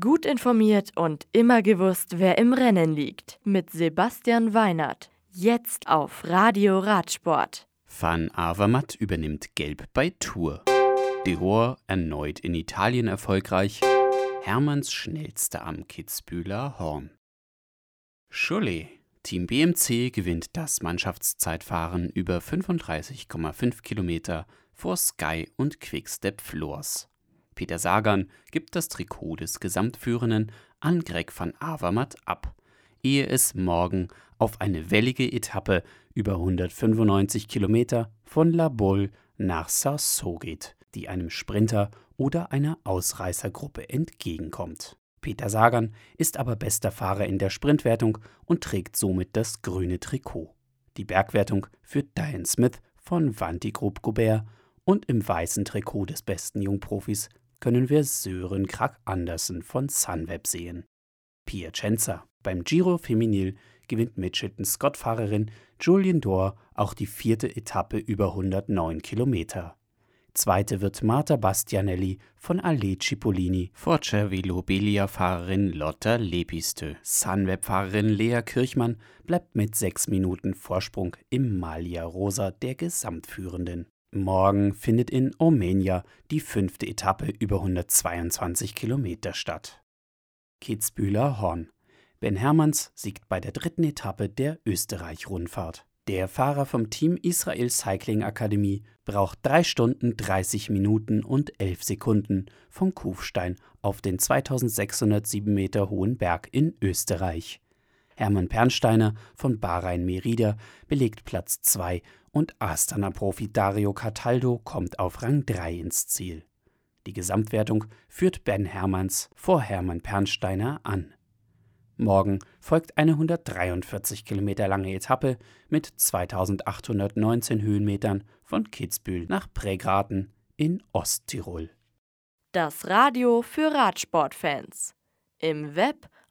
Gut informiert und immer gewusst, wer im Rennen liegt. Mit Sebastian Weinert. Jetzt auf Radio Radsport. Van Avermaet übernimmt Gelb bei Tour. Dehor erneut in Italien erfolgreich. Hermanns schnellster am Kitzbühler Horn. Cholet. Team BMC gewinnt das Mannschaftszeitfahren über 35,5 Kilometer vor Sky und Quickstep Floors. Peter Sagan gibt das Trikot des Gesamtführenden an Greg van Avermaet ab, ehe es morgen auf eine wellige Etappe über 195 Kilometer von La Bolle nach Sarceau geht, die einem Sprinter oder einer Ausreißergruppe entgegenkommt. Peter Sagan ist aber bester Fahrer in der Sprintwertung und trägt somit das grüne Trikot. Die Bergwertung führt Diane Smith von Vanti Group Gobert und im weißen Trikot des besten Jungprofis können wir Sören Krag Andersen von Sunweb sehen. Piacenza. Beim Giro Feminil gewinnt Mitchelton-Scott-Fahrerin Julian Dor auch die vierte Etappe über 109 Kilometer. Zweite wird Marta Bastianelli von Ale Cipollini vor Cervelo-Belia-Fahrerin Lotta Lepiste. Sunweb-Fahrerin Lea Kirchmann bleibt mit sechs Minuten Vorsprung im Malia Rosa der Gesamtführenden. Morgen findet in Omenia die fünfte Etappe über 122 Kilometer statt. Kitzbühler Horn. Ben Hermanns siegt bei der dritten Etappe der Österreich-Rundfahrt. Der Fahrer vom Team Israel Cycling Akademie braucht 3 Stunden 30 Minuten und 11 Sekunden von Kufstein auf den 2607 Meter hohen Berg in Österreich. Hermann Pernsteiner von Bahrain Merida belegt Platz 2 und Astana-Profi Dario Cataldo kommt auf Rang 3 ins Ziel. Die Gesamtwertung führt Ben Hermanns vor Hermann Pernsteiner an. Morgen folgt eine 143 Kilometer lange Etappe mit 2819 Höhenmetern von Kitzbühel nach Prägraten in Osttirol. Das Radio für Radsportfans. Im Web